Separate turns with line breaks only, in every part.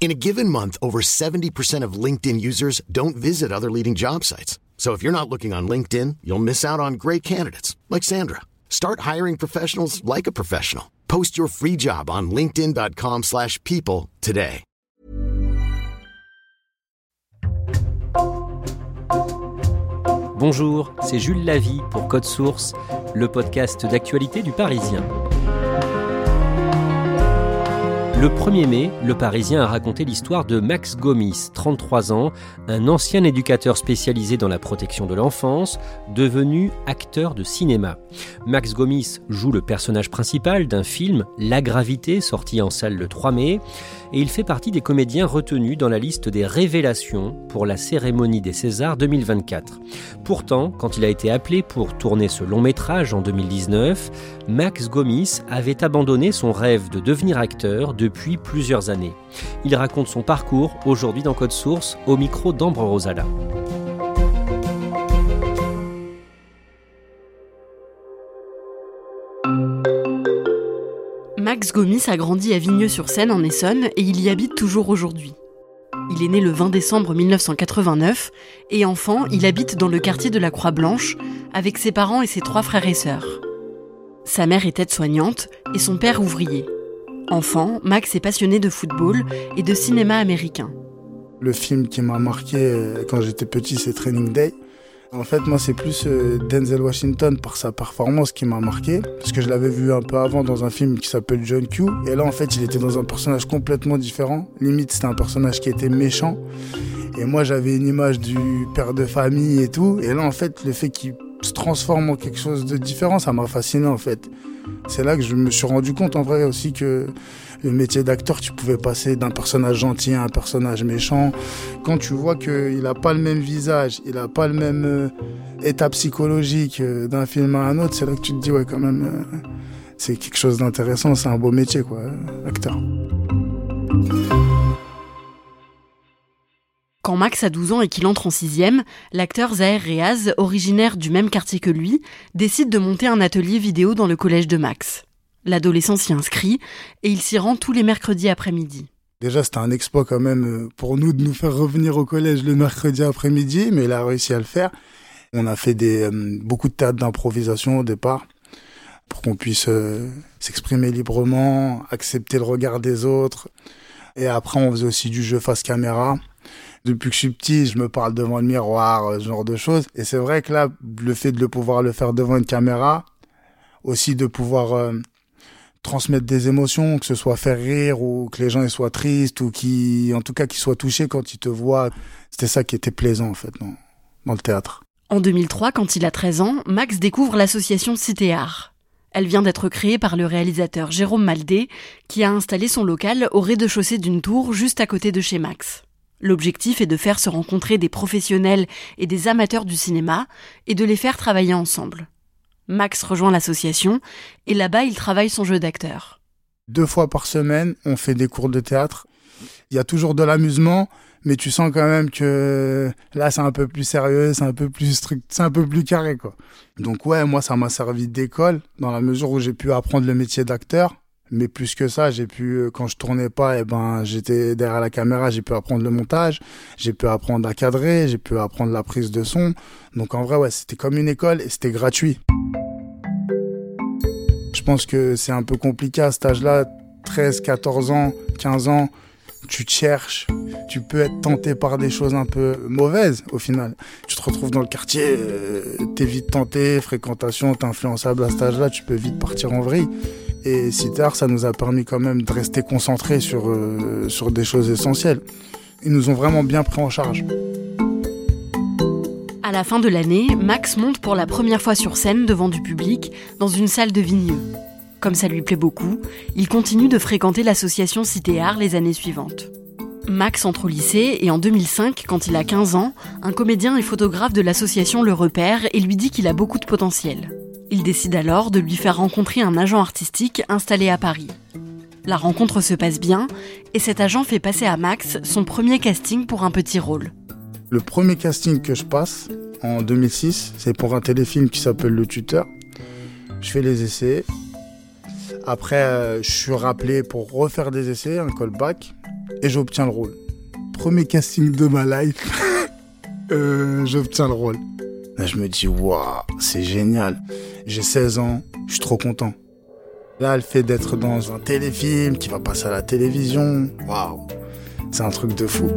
In a given month, over 70% of LinkedIn users don't visit other leading job sites. So if you're not looking on LinkedIn, you'll miss out on great candidates like Sandra. Start hiring professionals like a professional. Post your free job on linkedin.com/people today.
Bonjour, c'est Jules Lavie pour Code Source, le podcast d'actualité du Parisien. Le 1er mai, le Parisien a raconté l'histoire de Max Gomis, 33 ans, un ancien éducateur spécialisé dans la protection de l'enfance, devenu acteur de cinéma. Max Gomis joue le personnage principal d'un film, La Gravité, sorti en salle le 3 mai, et il fait partie des comédiens retenus dans la liste des révélations pour la cérémonie des Césars 2024. Pourtant, quand il a été appelé pour tourner ce long métrage en 2019, Max Gomis avait abandonné son rêve de devenir acteur depuis plusieurs années. Il raconte son parcours aujourd'hui dans Code Source au micro d'Ambre Rosala.
Max Gomis a grandi à Vigneux-sur-Seine en Essonne et il y habite toujours aujourd'hui. Il est né le 20 décembre 1989 et enfant, il habite dans le quartier de la Croix-Blanche avec ses parents et ses trois frères et sœurs. Sa mère est aide-soignante et son père ouvrier. Enfant, Max est passionné de football et de cinéma américain.
Le film qui m'a marqué euh, quand j'étais petit, c'est Training Day. En fait, moi, c'est plus euh, Denzel Washington par sa performance qui m'a marqué. Parce que je l'avais vu un peu avant dans un film qui s'appelle John Q. Et là, en fait, il était dans un personnage complètement différent. Limite, c'était un personnage qui était méchant. Et moi, j'avais une image du père de famille et tout. Et là, en fait, le fait qu'il se transforme en quelque chose de différent, ça m'a fasciné, en fait. C'est là que je me suis rendu compte, en vrai, aussi que le métier d'acteur, tu pouvais passer d'un personnage gentil à un personnage méchant. Quand tu vois qu'il n'a pas le même visage, il n'a pas le même euh, état psychologique euh, d'un film à un autre, c'est là que tu te dis, ouais, quand même, euh, c'est quelque chose d'intéressant, c'est un beau métier, quoi, acteur.
Quand Max a 12 ans et qu'il entre en sixième, l'acteur Zahir Reaz, originaire du même quartier que lui, décide de monter un atelier vidéo dans le collège de Max. L'adolescent s'y inscrit et il s'y rend tous les mercredis après-midi.
Déjà, c'était un exploit quand même euh, pour nous de nous faire revenir au collège le mercredi après-midi, mais il a réussi à le faire. On a fait des, euh, beaucoup de théâtre d'improvisation au départ pour qu'on puisse euh, s'exprimer librement, accepter le regard des autres. Et après, on faisait aussi du jeu face caméra. Depuis que je suis petit, je me parle devant le miroir, ce genre de choses. Et c'est vrai que là, le fait de le pouvoir le faire devant une caméra, aussi de pouvoir euh, transmettre des émotions, que ce soit faire rire ou que les gens soient tristes ou qui, en tout cas, qu'ils soient touchés quand ils te voient. C'était ça qui était plaisant en fait dans, dans le théâtre.
En 2003, quand il a 13 ans, Max découvre l'association Cité Art. Elle vient d'être créée par le réalisateur Jérôme Maldé, qui a installé son local au rez-de-chaussée d'une tour juste à côté de chez Max. L'objectif est de faire se rencontrer des professionnels et des amateurs du cinéma et de les faire travailler ensemble. Max rejoint l'association et là-bas il travaille son jeu d'acteur.
Deux fois par semaine, on fait des cours de théâtre. Il y a toujours de l'amusement, mais tu sens quand même que là c'est un peu plus sérieux, c'est un peu plus strict, c'est un peu plus carré quoi. Donc ouais, moi ça m'a servi d'école dans la mesure où j'ai pu apprendre le métier d'acteur. Mais plus que ça, j'ai pu, euh, quand je tournais pas, eh ben, j'étais derrière la caméra, j'ai pu apprendre le montage, j'ai pu apprendre à cadrer, j'ai pu apprendre la prise de son. Donc en vrai, ouais, c'était comme une école et c'était gratuit. Je pense que c'est un peu compliqué à cet âge-là, 13, 14 ans, 15 ans, tu te cherches, tu peux être tenté par des choses un peu mauvaises au final. Tu te retrouves dans le quartier, euh, t'es vite tenté, fréquentation, t'es influençable à cet âge-là, tu peux vite partir en vrille. Et tard, ça nous a permis quand même de rester concentrés sur, euh, sur des choses essentielles. Ils nous ont vraiment bien pris en charge.
À la fin de l'année, Max monte pour la première fois sur scène devant du public dans une salle de Vigneux. Comme ça lui plaît beaucoup, il continue de fréquenter l'association Cité Art les années suivantes. Max entre au lycée et en 2005, quand il a 15 ans, un comédien et photographe de l'association le repère et lui dit qu'il a beaucoup de potentiel. Il décide alors de lui faire rencontrer un agent artistique installé à Paris. La rencontre se passe bien et cet agent fait passer à Max son premier casting pour un petit rôle.
Le premier casting que je passe en 2006, c'est pour un téléfilm qui s'appelle Le Tuteur. Je fais les essais. Après, euh, je suis rappelé pour refaire des essais, un callback et j'obtiens le rôle. Premier casting de ma life, euh, j'obtiens le rôle. Là, je me dis, waouh, c'est génial. J'ai 16 ans, je suis trop content. Là, le fait d'être dans un téléfilm qui va passer à la télévision, waouh, c'est un truc de fou.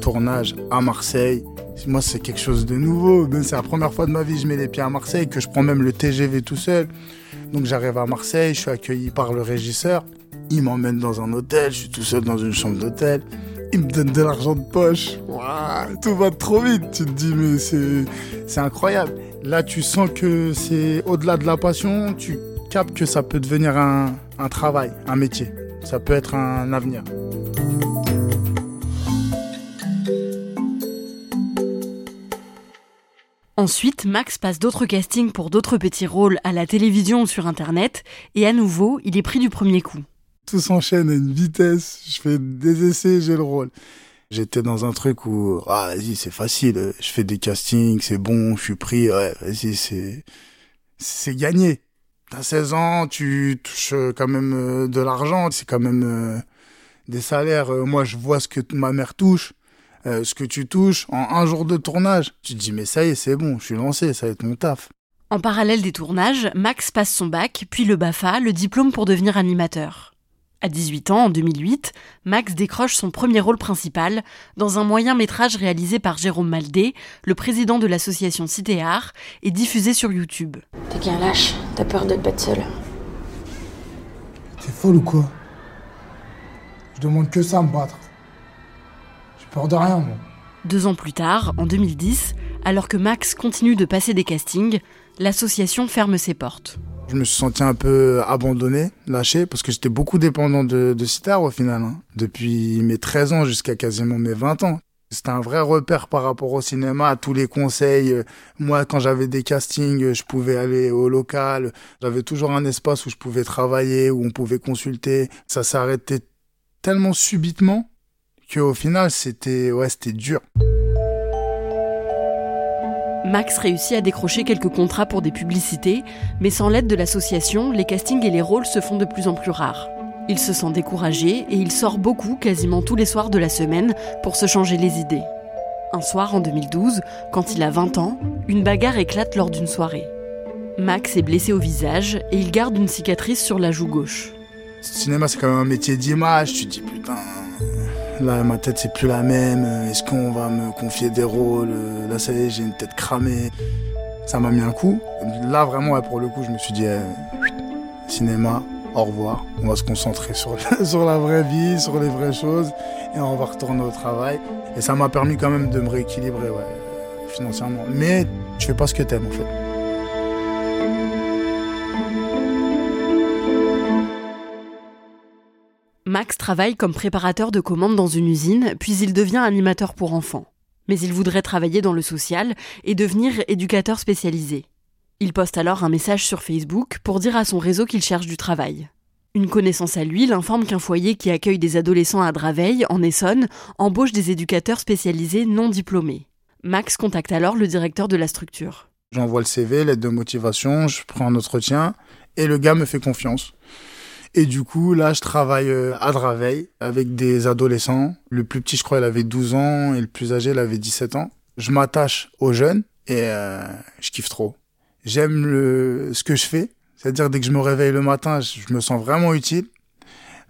Tournage à Marseille, moi c'est quelque chose de nouveau. Ben, c'est la première fois de ma vie que je mets les pieds à Marseille, que je prends même le TGV tout seul. Donc j'arrive à Marseille, je suis accueilli par le régisseur. Il m'emmène dans un hôtel, je suis tout seul dans une chambre d'hôtel. Il me donne de l'argent de poche. tout va trop vite. Tu te dis, mais c'est, incroyable. Là, tu sens que c'est au-delà de la passion. Tu captes que ça peut devenir un, un travail, un métier. Ça peut être un avenir.
Ensuite, Max passe d'autres castings pour d'autres petits rôles à la télévision ou sur Internet, et à nouveau, il est pris du premier coup.
Tout s'enchaîne à une vitesse, je fais des essais, j'ai le rôle. J'étais dans un truc où, ah, vas-y, c'est facile, je fais des castings, c'est bon, je suis pris, ouais, vas-y, c'est, c'est gagné. T'as 16 ans, tu touches quand même euh, de l'argent, c'est quand même euh, des salaires. Euh, moi, je vois ce que ma mère touche. Euh, ce que tu touches en un jour de tournage. Tu te dis, mais ça y est, c'est bon, je suis lancé, ça va être mon taf.
En parallèle des tournages, Max passe son bac, puis le BAFA, le diplôme pour devenir animateur. À 18 ans, en 2008, Max décroche son premier rôle principal dans un moyen métrage réalisé par Jérôme Maldé, le président de l'association Cité Art, et diffusé sur YouTube.
T'es qu'un lâche, t'as peur d'être bête seul.
T'es folle ou quoi? Je demande que ça à me battre de rien,
Deux ans plus tard, en 2010, alors que Max continue de passer des castings, l'association ferme ses portes.
Je me suis senti un peu abandonné, lâché, parce que j'étais beaucoup dépendant de, de au final. Hein. Depuis mes 13 ans jusqu'à quasiment mes 20 ans. C'était un vrai repère par rapport au cinéma, à tous les conseils. Moi, quand j'avais des castings, je pouvais aller au local. J'avais toujours un espace où je pouvais travailler, où on pouvait consulter. Ça arrêté tellement subitement qu'au final, c'était ouais, c'était dur.
Max réussit à décrocher quelques contrats pour des publicités, mais sans l'aide de l'association, les castings et les rôles se font de plus en plus rares. Il se sent découragé et il sort beaucoup, quasiment tous les soirs de la semaine, pour se changer les idées. Un soir en 2012, quand il a 20 ans, une bagarre éclate lors d'une soirée. Max est blessé au visage et il garde une cicatrice sur la joue gauche.
Cinéma, c'est quand même un métier d'image. Tu dis, putain, Là, ma tête, c'est plus la même. Est-ce qu'on va me confier des rôles? Là, ça y est, j'ai une tête cramée. Ça m'a mis un coup. Là, vraiment, pour le coup, je me suis dit, eh, cinéma, au revoir. On va se concentrer sur, sur la vraie vie, sur les vraies choses, et on va retourner au travail. Et ça m'a permis quand même de me rééquilibrer, ouais, financièrement. Mais tu fais pas ce que t'aimes, en fait.
Max travaille comme préparateur de commandes dans une usine, puis il devient animateur pour enfants. Mais il voudrait travailler dans le social et devenir éducateur spécialisé. Il poste alors un message sur Facebook pour dire à son réseau qu'il cherche du travail. Une connaissance à lui l'informe qu'un foyer qui accueille des adolescents à Draveil, en Essonne, embauche des éducateurs spécialisés non diplômés. Max contacte alors le directeur de la structure.
J'envoie le CV, l'aide de motivation, je prends un entretien et le gars me fait confiance. Et du coup, là, je travaille euh, à Draveil avec des adolescents. Le plus petit, je crois, il avait 12 ans et le plus âgé, il avait 17 ans. Je m'attache aux jeunes et euh, je kiffe trop. J'aime le ce que je fais, c'est-à-dire dès que je me réveille le matin, je me sens vraiment utile.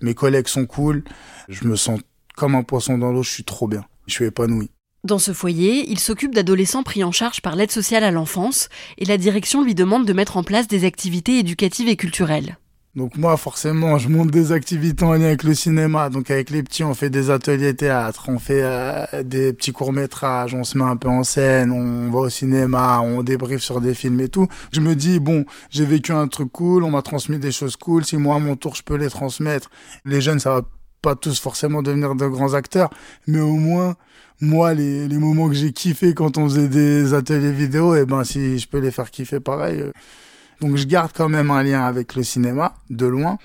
Mes collègues sont cool. Je me sens comme un poisson dans l'eau. Je suis trop bien. Je suis épanoui.
Dans ce foyer, il s'occupe d'adolescents pris en charge par l'aide sociale à l'enfance et la direction lui demande de mettre en place des activités éducatives et culturelles.
Donc moi, forcément, je monte des activités en lien avec le cinéma. Donc avec les petits, on fait des ateliers théâtre, on fait euh, des petits courts-métrages, on se met un peu en scène, on va au cinéma, on débriefe sur des films et tout. Je me dis, bon, j'ai vécu un truc cool, on m'a transmis des choses cool, si moi, à mon tour, je peux les transmettre. Les jeunes, ça va pas tous forcément devenir de grands acteurs, mais au moins, moi, les, les moments que j'ai kiffé quand on faisait des ateliers vidéo, et eh ben, si je peux les faire kiffer pareil. Euh. Donc, je garde quand même un lien avec le cinéma, de loin.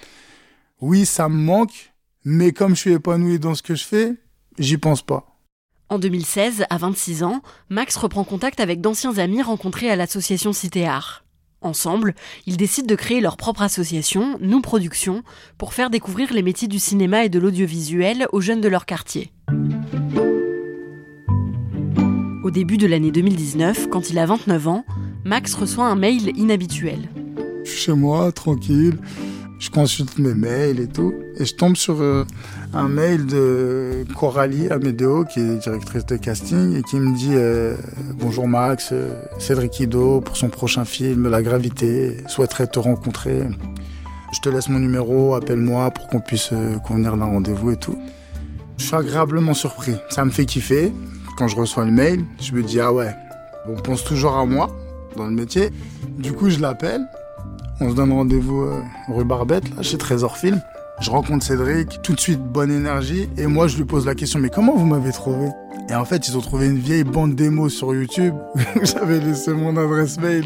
Oui, ça me manque, mais comme je suis épanoui dans ce que je fais, j'y pense pas.
En 2016, à 26 ans, Max reprend contact avec d'anciens amis rencontrés à l'association Cité Art. Ensemble, ils décident de créer leur propre association, Nous Productions, pour faire découvrir les métiers du cinéma et de l'audiovisuel aux jeunes de leur quartier. Au début de l'année 2019, quand il a 29 ans, Max reçoit un mail inhabituel.
Je suis chez moi, tranquille, je consulte mes mails et tout, et je tombe sur euh, un mail de Coralie Amedeo, qui est directrice de casting, et qui me dit euh, Bonjour Max, euh, Cédric Ido, pour son prochain film, La Gravité, souhaiterait te rencontrer. Je te laisse mon numéro, appelle-moi pour qu'on puisse convenir d'un rendez-vous et tout. Je suis agréablement surpris, ça me fait kiffer, quand je reçois le mail, je me dis ah ouais, on pense toujours à moi dans le métier. Du coup, je l'appelle. On se donne rendez-vous euh, rue Barbette, là, chez Trésor Film. Je rencontre Cédric, tout de suite bonne énergie, et moi je lui pose la question, mais comment vous m'avez trouvé? Et en fait, ils ont trouvé une vieille bande démo sur YouTube. J'avais laissé mon adresse mail.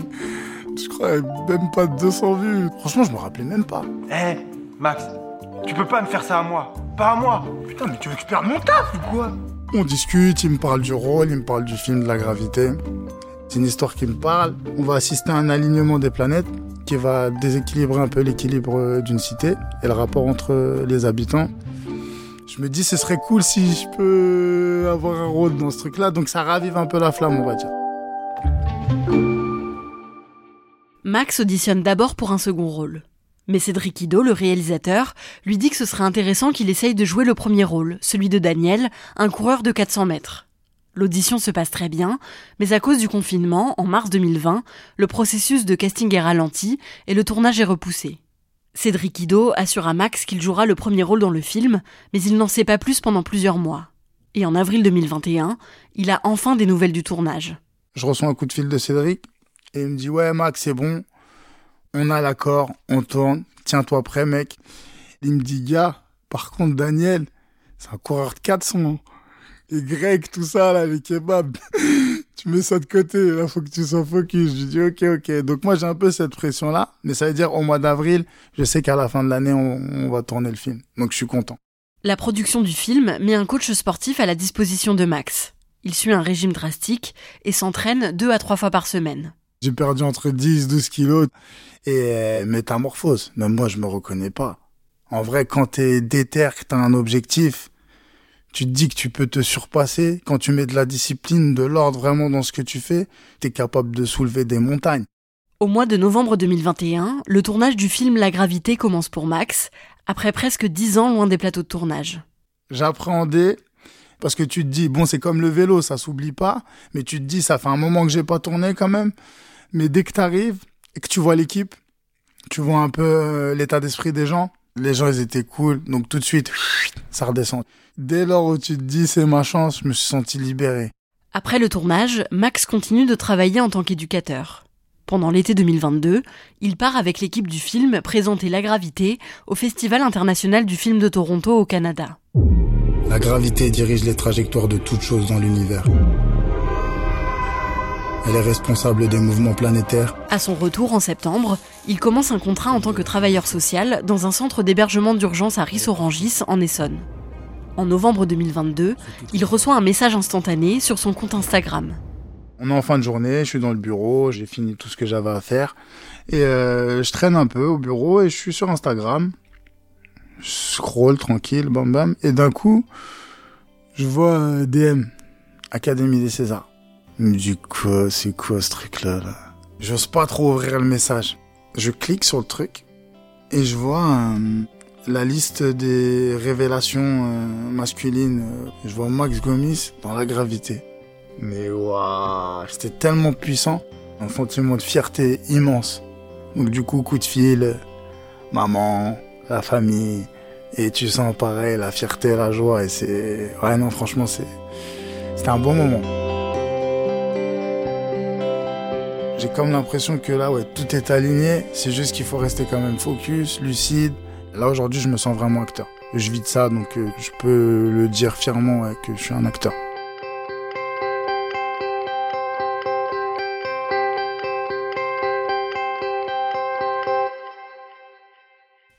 Je crois même pas 200 vues. Franchement, je me rappelais même pas.
Eh, Max, tu peux pas me faire ça à moi. Pas à moi. Putain, mais tu veux que je perde mon taf ou quoi?
On discute, il me parle du rôle, il me parle du film de la gravité. C'est une histoire qui me parle. On va assister à un alignement des planètes qui va déséquilibrer un peu l'équilibre d'une cité et le rapport entre les habitants. Je me dis ce serait cool si je peux avoir un rôle dans ce truc-là, donc ça ravive un peu la flamme, on va dire.
Max auditionne d'abord pour un second rôle. Mais Cédric Ido, le réalisateur, lui dit que ce serait intéressant qu'il essaye de jouer le premier rôle, celui de Daniel, un coureur de 400 mètres. L'audition se passe très bien, mais à cause du confinement, en mars 2020, le processus de casting est ralenti et le tournage est repoussé. Cédric Ido assure à Max qu'il jouera le premier rôle dans le film, mais il n'en sait pas plus pendant plusieurs mois. Et en avril 2021, il a enfin des nouvelles du tournage.
Je reçois un coup de fil de Cédric et il me dit Ouais, Max, c'est bon, on a l'accord, on tourne, tiens-toi prêt, mec. Il me dit, gars, par contre, Daniel, c'est un coureur de 400. Les grecs, tout ça, là, les kebabs. tu mets ça de côté, il faut que tu sois focus. Je dis, ok, ok. Donc moi, j'ai un peu cette pression-là, mais ça veut dire au mois d'avril, je sais qu'à la fin de l'année, on, on va tourner le film. Donc je suis content.
La production du film met un coach sportif à la disposition de Max. Il suit un régime drastique et s'entraîne deux à trois fois par semaine.
J'ai perdu entre 10 12 kilos et euh, métamorphose. Même moi, je me reconnais pas. En vrai, quand t'es déter, que t'as un objectif, tu te dis que tu peux te surpasser. Quand tu mets de la discipline, de l'ordre vraiment dans ce que tu fais, t'es capable de soulever des montagnes.
Au mois de novembre 2021, le tournage du film La Gravité commence pour Max, après presque 10 ans loin des plateaux de tournage.
J'appréhendais parce que tu te dis, bon, c'est comme le vélo, ça s'oublie pas, mais tu te dis, ça fait un moment que j'ai pas tourné quand même. Mais dès que tu arrives et que tu vois l'équipe, tu vois un peu euh, l'état d'esprit des gens. Les gens, ils étaient cool. Donc tout de suite, ça redescend. Dès lors où tu te dis c'est ma chance, je me suis senti libéré.
Après le tournage, Max continue de travailler en tant qu'éducateur. Pendant l'été 2022, il part avec l'équipe du film présenter La Gravité au Festival international du film de Toronto au Canada.
La gravité dirige les trajectoires de toutes choses dans l'univers. Elle est responsable des mouvements planétaires.
À son retour en septembre, il commence un contrat en tant que travailleur social dans un centre d'hébergement d'urgence à Rissorangis en Essonne. En novembre 2022, il reçoit un message instantané sur son compte Instagram.
On est en fin de journée, je suis dans le bureau, j'ai fini tout ce que j'avais à faire. Et euh, je traîne un peu au bureau et je suis sur Instagram. Je scroll tranquille, bam bam. Et d'un coup, je vois euh, DM, Académie des Césars. Il me quoi, c'est quoi ce truc-là là? J'ose pas trop ouvrir le message. Je clique sur le truc et je vois un, la liste des révélations euh, masculines, euh, je vois Max Gomis dans la gravité. Mais waouh, c'était tellement puissant, un sentiment de fierté immense. Donc du coup, coup de fil, maman, la famille, et tu sens pareil la fierté, la joie, et c'est... Ouais non, franchement, c'est... C'était un bon moment. J'ai comme l'impression que là, ouais, tout est aligné, c'est juste qu'il faut rester quand même focus, lucide. Là aujourd'hui, je me sens vraiment acteur. Je vis de ça, donc euh, je peux le dire fièrement que je suis un acteur.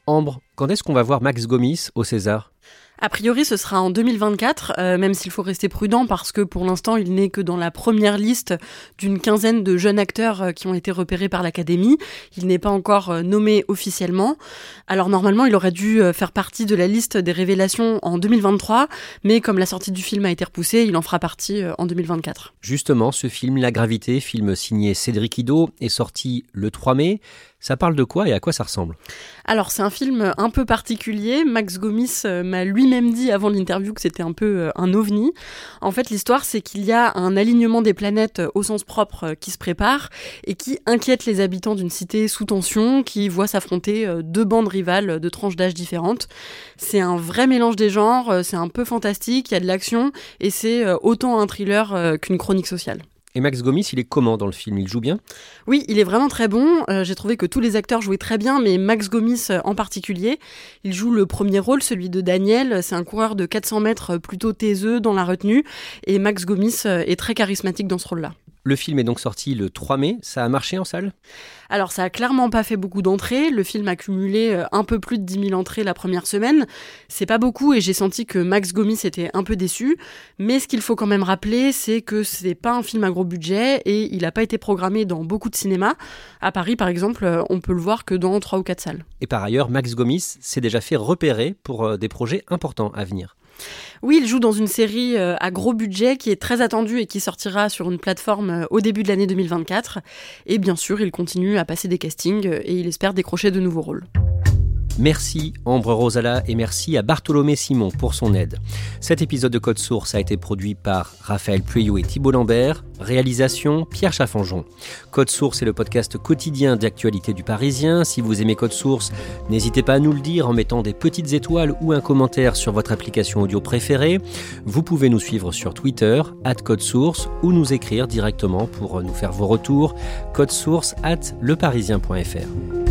Ambre, quand est-ce qu'on va voir Max Gomis au César?
A priori, ce sera en 2024, euh, même s'il faut rester prudent parce que pour l'instant, il n'est que dans la première liste d'une quinzaine de jeunes acteurs euh, qui ont été repérés par l'Académie. Il n'est pas encore euh, nommé officiellement. Alors normalement, il aurait dû faire partie de la liste des révélations en 2023, mais comme la sortie du film a été repoussée, il en fera partie en 2024.
Justement, ce film La Gravité, film signé Cédric Ido, est sorti le 3 mai. Ça parle de quoi et à quoi ça ressemble?
Alors c'est un film un peu particulier. Max Gomis euh, m'a lui-même dit avant l'interview que c'était un peu euh, un ovni. En fait l'histoire c'est qu'il y a un alignement des planètes euh, au sens propre qui se prépare et qui inquiète les habitants d'une cité sous tension qui voit s'affronter deux bandes rivales de tranches d'âge différentes. C'est un vrai mélange des genres, c'est un peu fantastique, il y a de l'action et c'est autant un thriller qu'une chronique sociale.
Et Max Gomis, il est comment dans le film? Il joue bien?
Oui, il est vraiment très bon. Euh, j'ai trouvé que tous les acteurs jouaient très bien, mais Max Gomis euh, en particulier. Il joue le premier rôle, celui de Daniel. C'est un coureur de 400 mètres plutôt taiseux dans la retenue. Et Max Gomis euh, est très charismatique dans ce rôle-là.
Le film est donc sorti le 3 mai. Ça a marché en salle?
Alors, ça a clairement pas fait beaucoup d'entrées. Le film a cumulé euh, un peu plus de 10 000 entrées la première semaine. C'est pas beaucoup et j'ai senti que Max Gomis était un peu déçu. Mais ce qu'il faut quand même rappeler, c'est que c'est pas un film à gros budget et il a pas été programmé dans beaucoup de cinémas. À Paris, par exemple, euh, on peut le voir que dans 3 ou 4 salles.
Et par ailleurs, Max Gomis s'est déjà fait repérer pour euh, des projets importants à venir.
Oui, il joue dans une série euh, à gros budget qui est très attendue et qui sortira sur une plateforme euh, au début de l'année 2024. Et bien sûr, il continue à passer des castings euh, et il espère décrocher de nouveaux rôles.
Merci Ambre Rosala et merci à Bartholomé Simon pour son aide. Cet épisode de Code Source a été produit par Raphaël Pueyo et Thibault Lambert. Réalisation Pierre Chaffanjon. Code Source est le podcast quotidien d'actualité du Parisien. Si vous aimez Code Source, n'hésitez pas à nous le dire en mettant des petites étoiles ou un commentaire sur votre application audio préférée. Vous pouvez nous suivre sur Twitter, at Code Source, ou nous écrire directement pour nous faire vos retours. Code Source at leparisien.fr.